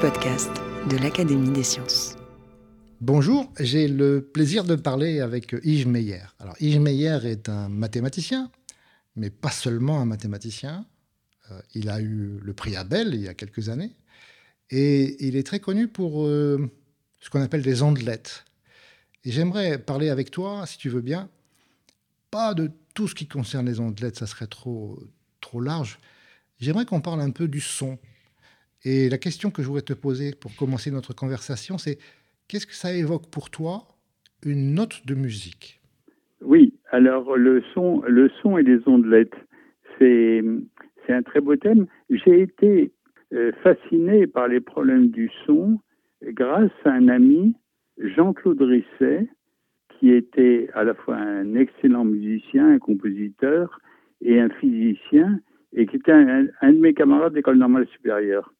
Podcast de l'Académie des sciences. Bonjour, j'ai le plaisir de parler avec Yves Meyer. Alors Yves Meyer est un mathématicien, mais pas seulement un mathématicien. Euh, il a eu le prix Abel il y a quelques années, et il est très connu pour euh, ce qu'on appelle des ondelettes. Et j'aimerais parler avec toi, si tu veux bien, pas de tout ce qui concerne les ondelettes, ça serait trop, trop large. J'aimerais qu'on parle un peu du son. Et la question que je voudrais te poser pour commencer notre conversation, c'est qu'est-ce que ça évoque pour toi une note de musique? Oui, alors le son, le son et les ondelettes, c'est, un très beau thème. J'ai été euh, fasciné par les problèmes du son grâce à un ami, Jean-Claude Risset, qui était à la fois un excellent musicien, un compositeur et un physicien, et qui était un, un de mes camarades d'école normale supérieure.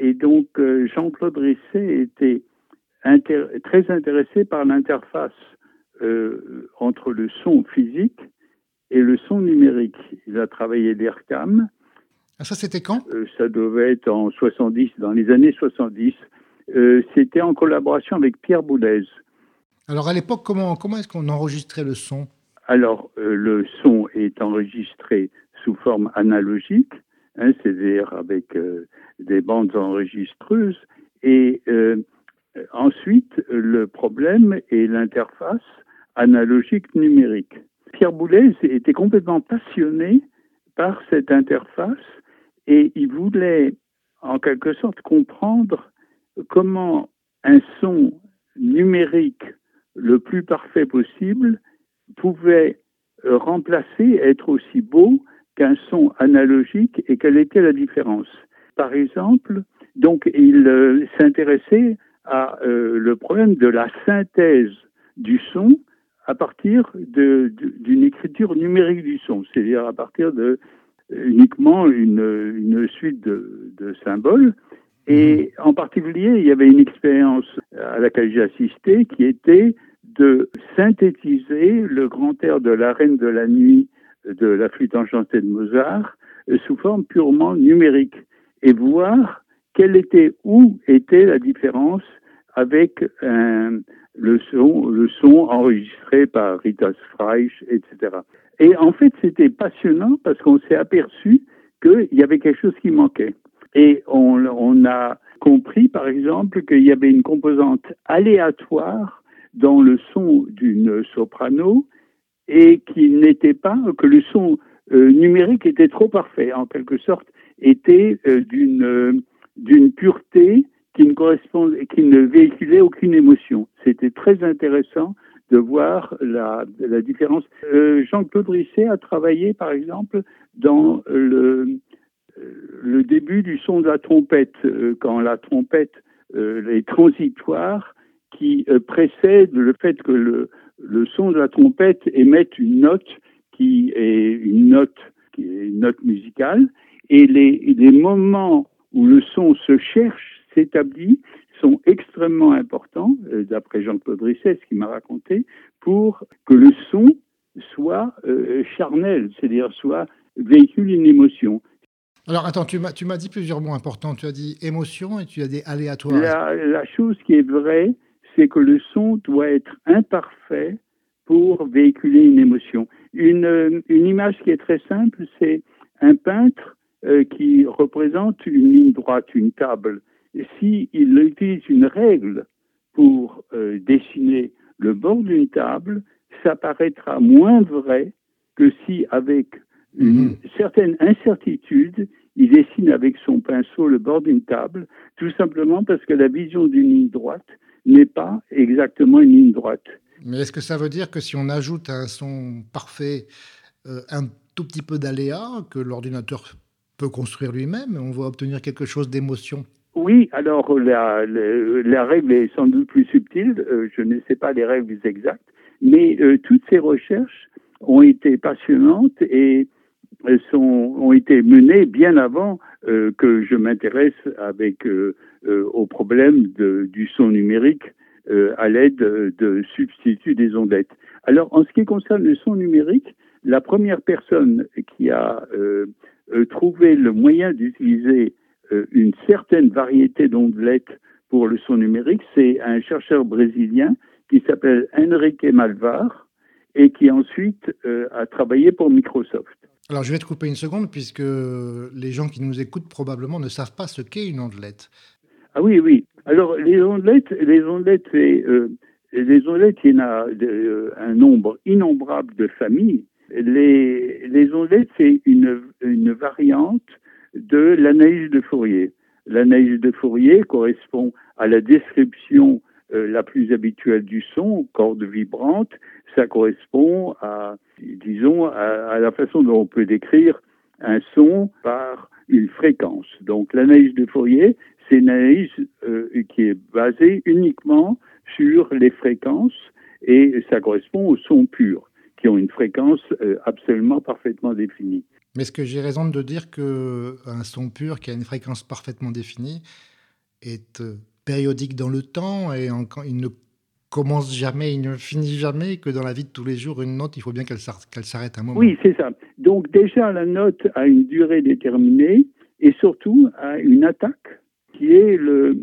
Et donc, euh, Jean-Claude Risset était très intéressé par l'interface euh, entre le son physique et le son numérique. Il a travaillé l'IRCAM. Ah, ça, c'était quand? Euh, Ça devait être en 70, dans les années 70. c'était en collaboration avec Pierre Boulez. Alors, à l'époque, comment, comment est-ce qu'on enregistrait le son? Alors, le son est enregistré sous forme analogique, hein, c'est-à-dire avec des bandes enregistreuses. Et euh, ensuite, le problème est l'interface analogique numérique. Pierre Boulez était complètement passionné par cette interface et il voulait en quelque sorte comprendre comment un son numérique le plus parfait possible pouvait remplacer, être aussi beau qu'un son analogique et quelle était la différence par exemple. Donc, il euh, s'intéressait à euh, le problème de la synthèse du son à partir d'une écriture numérique du son, c'est-à-dire à partir de uniquement une, suite de, symboles. Et en particulier, il y avait une expérience à laquelle j'ai assisté qui était de synthétiser le grand air de la Reine de la Nuit de la flûte enchantée de Mozart euh, sous forme purement numérique et voir quelle était, où était la différence avec le, son, le son enregistré par Rita Freisch, etc. Et en fait, c'était passionnant parce qu'on s'est aperçu qu'il y avait quelque chose qui manquait. Et on a compris, par exemple, qu'il y avait une composante aléatoire dans le son d'une soprano et qu'il n'était pas, que le son euh, numérique était trop parfait. En quelque sorte, était euh, d'une euh, d'une pureté qui ne correspond, qui ne véhiculait aucune émotion. C'était très intéressant de voir la, la différence. Jean-Claude Risset a travaillé, par exemple, dans le, le début du son de la trompette, quand la trompette est transitoire, qui précède le fait que le, le son de la trompette émette une note qui est une note qui est une note musicale et les, les moments où le son se cherche, s'établit, sont extrêmement importants, euh, d'après Jean-Claude Risset, ce qu'il m'a raconté, pour que le son soit euh, charnel, c'est-à-dire soit véhicule une émotion. Alors attends, tu m'as, tu m'as dit plusieurs mots importants. Tu as dit émotion et tu as dit aléatoire. La, la chose qui est vraie, c'est que le son doit être imparfait pour véhiculer une émotion. Une, une image qui est très simple, c'est un peintre euh, qui représente une ligne droite, une table. S'il si utilise une règle pour euh, dessiner le bord d'une table, ça paraîtra moins vrai que si, avec une mhm. certaine incertitude, il dessine avec son pinceau le bord d'une table, tout simplement parce que la vision d'une ligne droite n'est pas exactement une ligne droite. Mais est-ce que ça veut dire que si on ajoute à un son parfait euh, un tout petit peu d'aléa, que l'ordinateur peut construire lui-même On va obtenir quelque chose d'émotion? Oui, alors la, la, règle est sans doute plus subtile, euh, je ne sais pas les règles exactes, mais euh, toutes ces recherches ont été passionnantes et sont, ont été menées bien avant euh, que je m'intéresse avec au problème de, du son numérique à l'aide de substituts des ondettes. Alors, en ce qui concerne le son numérique, la première personne qui a trouvé le moyen d'utiliser euh, une certaine variété d'ondelettes pour le son numérique, c'est un chercheur brésilien qui s'appelle Enrique Malvar et qui ensuite euh, a travaillé pour Microsoft. Alors je vais te couper une seconde puisque les gens qui nous écoutent probablement ne savent pas ce qu'est une ondelette. Ah oui, oui. Alors les ondelettes, les ondelettes, euh, les ondelettes, il y en a un nombre innombrable de familles. Les, les ondelettes, c'est une, une variante de l'analyse de Fourier. L'analyse de Fourier correspond à la description euh, la plus habituelle du son, corde vibrante. Ça correspond à, disons, à, la façon dont on peut décrire un son par une fréquence. Donc l'analyse de Fourier, c'est une analyse euh, qui est basée uniquement sur les fréquences et ça correspond aux sons purs qui ont une fréquence euh, absolument parfaitement définie. Mais est-ce que j'ai raison de dire qu'un son pur qui a une fréquence parfaitement définie est euh, périodique dans le temps et il ne commence jamais, il ne finit jamais, que dans la vie de tous les jours, une note, il faut bien qu'elle s'arrête un moment. Oui, c'est ça. Donc déjà, la note a une durée déterminée et surtout a une attaque qui est, le,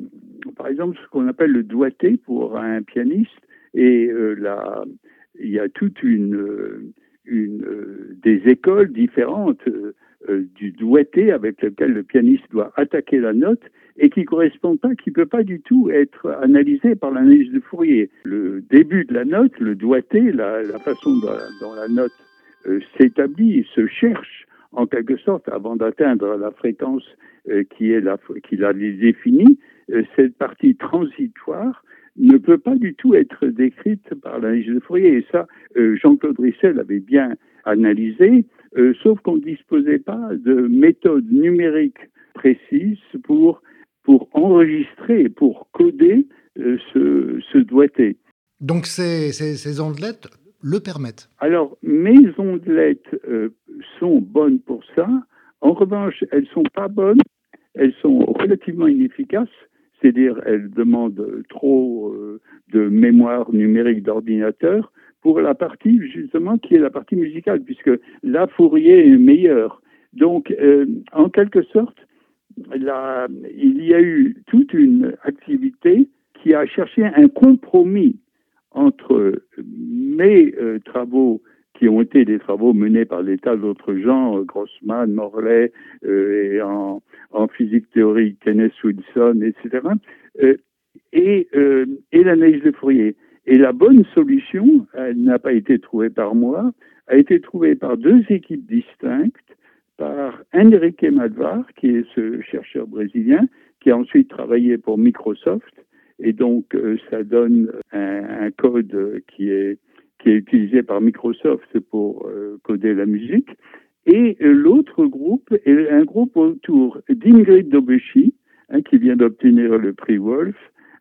par exemple, ce qu'on appelle le doigté pour un pianiste. Et euh, là, il y a toute une une, euh, des écoles différentes euh, du doigté avec lequel le pianiste doit attaquer la note et qui correspond pas, qui peut pas du tout être analysé par l'analyse de Fourier. Le début de la note, le doigté, la, façon dont, la note s'établit, se cherche en quelque sorte avant d'atteindre la fréquence qui est la qui l'a définie, cette partie transitoire ne peut pas du tout être décrite par l'analyse de Fourier. Et ça, euh, Jean-Claude Rissel avait bien analysé, euh, sauf qu'on ne disposait pas de méthode numérique précise pour, pour enregistrer, pour coder euh, ce, ce doigté. Donc ces, ces, ces, ondelettes le permettent Alors, mes ondelettes sont bonnes pour ça. En revanche, elles ne sont pas bonnes, elles sont relativement inefficaces c'est-à-dire elle demande trop euh, de mémoire numérique d'ordinateur pour la partie justement qui est la partie musicale, puisque là Fourier est meilleur. Donc, euh, en quelque sorte, il y a eu toute une activité qui a cherché un compromis entre mes euh, travaux qui ont été des travaux menés par des tas d'autres gens, euh, Grossman, Morley, euh, et en, physique théorique, Kenneth Wilson, etc., et, euh, et l'analyse de Fourier. Et la bonne solution, elle n'a pas été trouvée par moi, a été trouvée par deux équipes distinctes, par Enrique Madvar, qui est ce chercheur brésilien, qui a ensuite travaillé pour Microsoft, et donc euh, ça donne un, un, code qui est qui est utilisé par Microsoft pour euh, coder la musique. Et euh, l'autre groupe est un groupe autour d'Ingrid Dobechi, hein, qui vient d'obtenir le prix Wolf,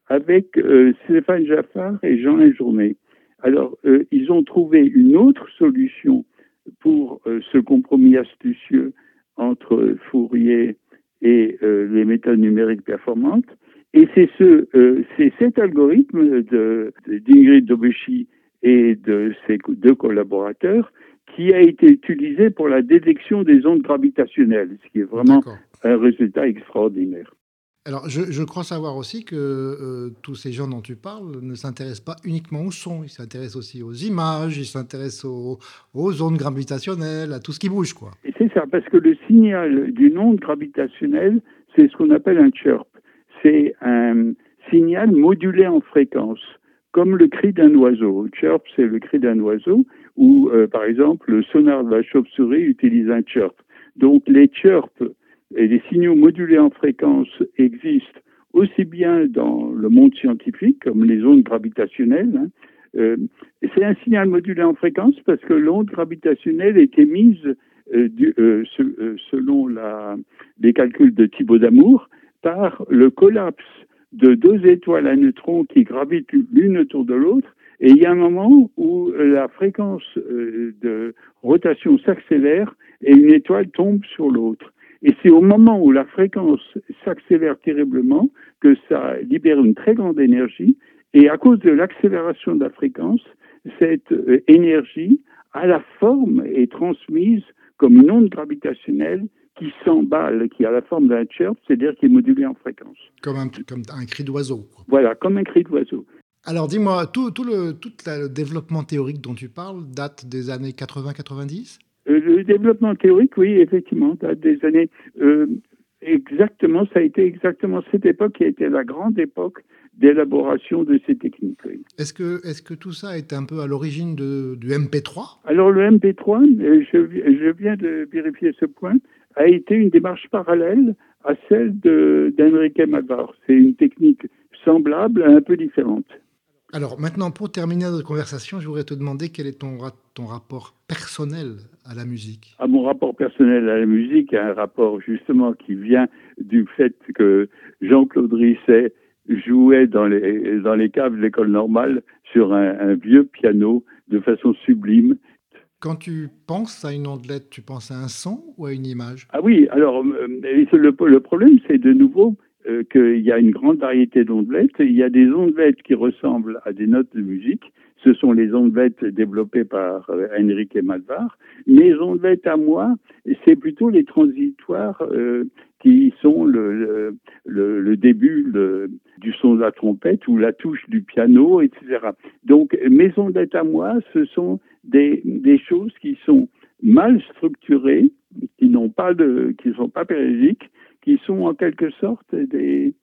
avec euh, Stéphane Jaffard et Jean Journée. Alors, ils ont trouvé une autre solution pour ce compromis astucieux entre Fourier et les méthodes numériques performantes. Et c'est ce, c'est cet algorithme d'Ingrid Dobechi et de ses deux collaborateurs qui a été utilisé pour la détection des ondes gravitationnelles, ce qui est vraiment un résultat extraordinaire. Alors, je, crois savoir aussi que euh, tous ces gens dont tu parles ne s'intéressent pas uniquement au son, ils s'intéressent aussi aux images, ils s'intéressent aux, ondes gravitationnelles, à tout ce qui bouge, quoi. C'est ça, parce que le signal d'une onde gravitationnelle, c'est ce qu'on appelle un chirp. C'est un signal modulé en fréquence comme le cri d'un oiseau. Chirp, c'est le cri d'un oiseau, ou euh, par exemple le sonar de la chauve-souris utilise un chirp. Donc les chirps et les signaux modulés en fréquence existent aussi bien dans le monde scientifique comme les ondes gravitationnelles. Hein. Euh, c'est un signal modulé en fréquence parce que l'onde gravitationnelle est émise selon la, les calculs de Thibaut d'Amour, par le collapse de deux étoiles à neutrons qui gravitent l'une autour de l'autre. Et il y a un moment où la fréquence de rotation s'accélère et une étoile tombe sur l'autre. Et c'est au moment où la fréquence s'accélère terriblement que ça libère une très grande énergie. Et à cause de l'accélération de la fréquence, cette euh, énergie a la forme est transmise comme une onde gravitationnelle qui s'emballe, qui a la forme d'un chirp, c'est-à-dire qui est modulée en fréquence. Comme un, comme un cri d'oiseau. Voilà, comme un cri d'oiseau. Alors dis-moi, tout, tout, le, tout le développement théorique dont tu parles date des années 80-90 euh, le développement théorique, oui, effectivement, date des années. Euh, exactement, ça a été exactement cette époque qui a été la grande époque d'élaboration de ces techniques. Est-ce que, est que tout ça est un peu à l'origine du MP3 Alors le MP3, euh, je, je, viens de vérifier ce point, a été une démarche parallèle à celle d'Enrique Malvar. C'est une technique semblable, un peu différente. Alors maintenant, pour terminer notre conversation, je voudrais te demander quel est ton, ton rapport personnel à la musique. À mon rapport personnel à la musique, un rapport justement qui vient du fait que Jean-Claude Risset jouait dans les, dans les caves de l'école normale sur un, vieux piano de façon sublime. Quand tu penses à une ondelette, tu penses à un son ou à une image? Ah oui, alors euh, le, le problème, c'est de nouveau euh, qu'il y a une grande variété d'ondelettes. Il y a des ondelettes qui ressemblent à des notes de musique. Ce sont les ondelettes développées par euh, Henrique Malvar. Mes ondelettes à moi, c'est plutôt les transitoires euh, qui sont le, début du son de la trompette ou la touche du piano, etc. Donc mes ondelettes à moi, ce sont des, des choses qui sont mal structurées, qui n'ont pas de, qui sont pas périodiques, qui sont en quelque sorte des,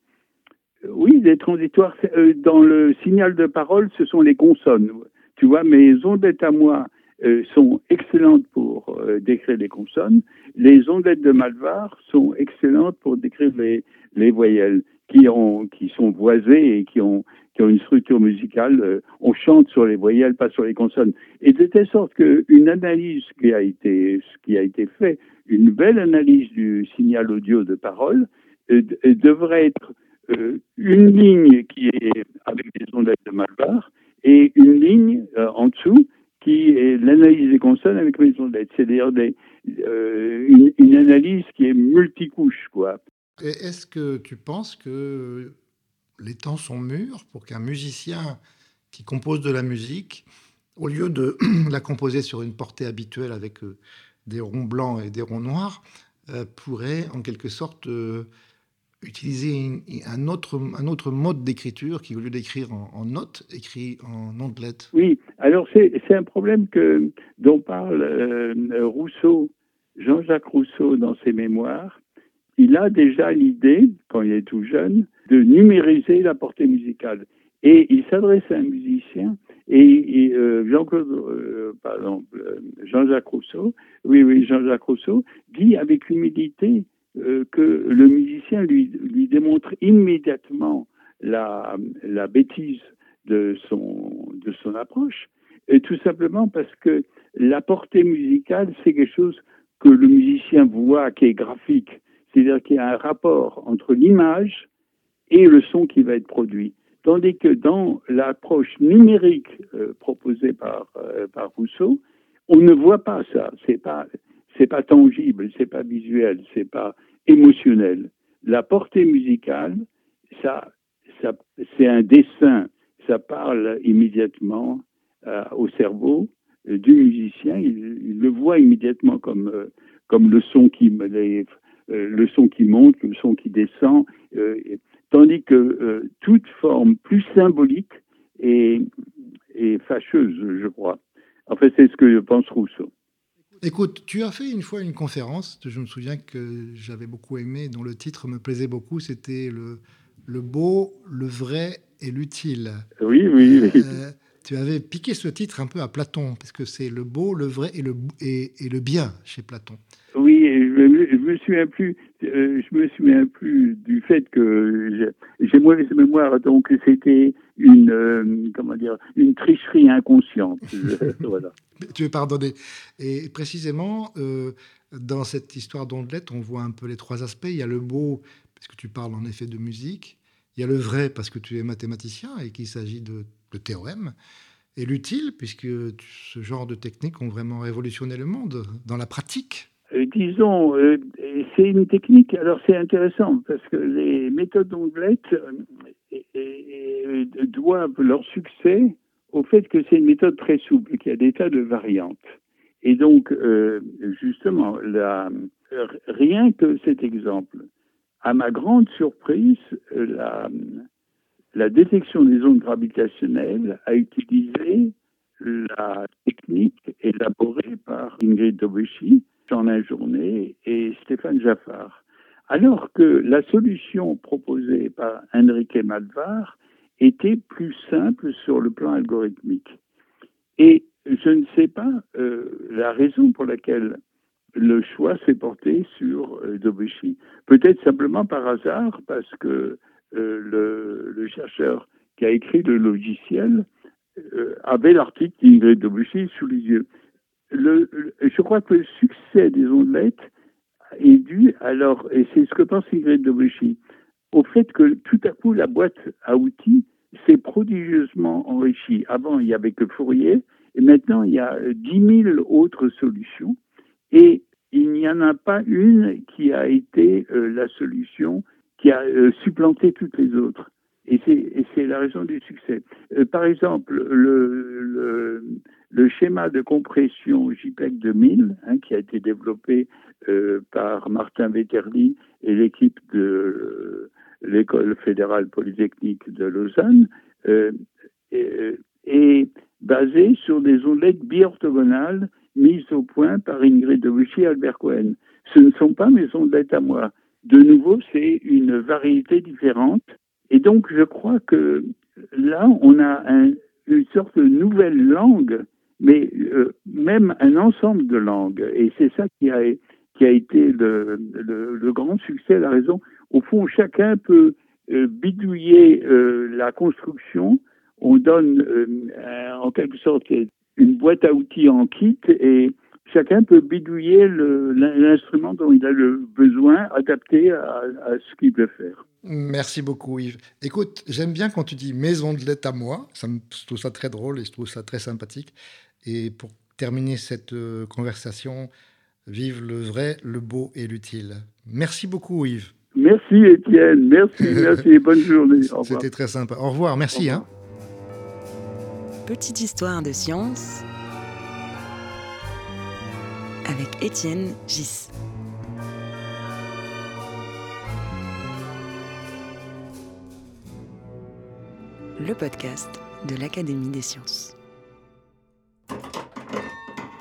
oui, des transitoires. Euh, dans le signal de parole, ce sont les consonnes. Tu vois, mes ondettes à moi euh, sont excellentes pour euh, décrire les consonnes. Les ondettes de Malvar sont excellentes pour décrire les, les voyelles qui, ont, qui sont voisées et qui ont, une structure musicale. on chante sur les voyelles, pas sur les consonnes. Et de telle sorte qu'une analyse qui a été, qui a été faite une belle analyse du signal audio de parole euh, euh, devrait être euh, une ligne qui est avec des ondettes de Malvar et une ligne en dessous qui est l'analyse des consonnes avec les ondettes. C'est-à-dire une, une, analyse qui est multicouche. Quoi. Est-ce que tu penses que les temps sont mûrs pour qu'un musicien qui compose de la musique, au lieu de la composer sur une portée habituelle avec des ronds blancs et des ronds noirs, euh, pourrait en quelque sorte euh, utiliser un, autre, un autre mode d'écriture qui, au lieu d'écrire en, notes, écrit en ondelettes. Oui, alors c'est un problème que, dont parle euh, Rousseau, Jean-Jacques Rousseau dans ses mémoires. Il a déjà l'idée, quand il est tout jeune, de numériser la portée musicale. Et il s'adresse à un musicien et, euh, Jean-Claude, euh, pardon, euh, Jean-Jacques Rousseau, oui, oui, Jean-Jacques Rousseau dit avec humilité que le musicien lui, lui démontre immédiatement la, la bêtise de son, de son approche, et tout simplement parce que la portée musicale, c'est quelque chose que le musicien voit, qui est graphique, c'est-à-dire qu'il y a un rapport entre l'image et le son qui va être produit. Tandis que dans l'approche numérique euh, proposée par, euh, par Rousseau, on ne voit pas ça. C'est pas c'est pas tangible, c'est pas visuel, c'est pas émotionnel. La portée musicale, ça, ça c'est un dessin. Ça parle immédiatement euh, au cerveau du musicien. Il, le voit immédiatement comme comme le son qui le son qui monte, le son qui descend. Tandis que euh, toute forme plus symbolique est, fâcheuse, je crois. En fait, c'est ce que pense Rousseau. Écoute, tu as fait une fois une conférence, je me souviens que j'avais beaucoup aimé, dont le titre me plaisait beaucoup, c'était le, le beau, le vrai et l'utile. Oui, oui, oui. Euh, tu avais piqué ce titre un peu à Platon, parce que c'est le beau, le vrai et le, et, et le bien chez Platon. Je, me souviens plus, euh, je me souviens plus du fait que j'ai mauvaise mémoire, donc c'était une, euh, comment dire, une tricherie inconsciente. Tu es pardonné. Et précisément, euh, Dans cette histoire d'ondelette, on voit un peu les trois aspects. Il y a le beau, parce que tu parles en effet de musique. Il y a le vrai, parce que tu es mathématicien et qu'il s'agit de, de théorèmes. Et l'utile, puisque ce genre de techniques ont vraiment révolutionné le monde dans la pratique. Euh, disons, euh, c'est une technique, alors c'est intéressant, parce que les méthodes d'ondelette euh, doivent leur succès au fait que c'est une méthode très souple, qu'il y a des tas de variantes. Et donc, justement, la, rien que cet exemple, à ma grande surprise, la, détection des ondes gravitationnelles a utilisé la technique élaborée par Ingrid Dobuchy, Jean Journée et Stéphane Jaffard. Alors que la solution proposée par Enrique Malvar était plus simple sur le plan algorithmique. Et je ne sais pas euh, la raison pour laquelle le choix s'est porté sur euh. Peut-être simplement par hasard, parce que euh, le, chercheur qui a écrit le logiciel euh, avait l'article d'Ingrid Dobuchy sous les yeux. Je crois que le succès des ondelettes est dû alors, et c'est ce que pense Ingrid Dobuchy, au fait que tout à coup la boîte à outils s'est prodigieusement enrichie. Avant, il n'y avait que Fourier, et maintenant, il y a 10 000 autres solutions, et il n'y en a pas une qui a été euh, la solution qui a euh, supplanté toutes les autres. Et c'est la raison du succès. Euh, par exemple, le, le, schéma de compression JPEG 2000, hein, qui a été développé euh, par Martin Vetterli et l'équipe de l'École fédérale polytechnique de Lausanne, est, est, basé sur des ondelettes bi-orthogonales mises au point par Ingrid Debuchy et Albert Cohen. Ce ne sont pas mes ondelettes à moi de nouveau, c'est une variété différente. Et donc, je crois que là, on a une sorte de nouvelle langue, euh, même un ensemble de langues. Et c'est ça qui a, qui a été le, grand succès, la raison. Au fond, chacun peut euh, bidouiller euh, la construction. On donne en quelque sorte une boîte à outils en kit et chacun peut bidouiller l'instrument dont il a le besoin, adapté à, ce qu'il veut faire. Merci beaucoup Yves. Écoute, j'aime bien quand tu dis maison de lettres à moi, ça me, je trouve ça très drôle et je trouve ça très sympathique. Et pour terminer cette euh, conversation, vive le vrai, le beau et l'utile. Merci beaucoup Yves. Merci Étienne, merci, merci, bonne journée. C'était très sympa. Au revoir, merci. Hein. Petite histoire de science avec Étienne Gis. Le podcast de l'Académie des sciences.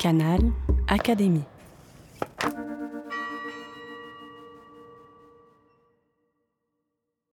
Canal Académie.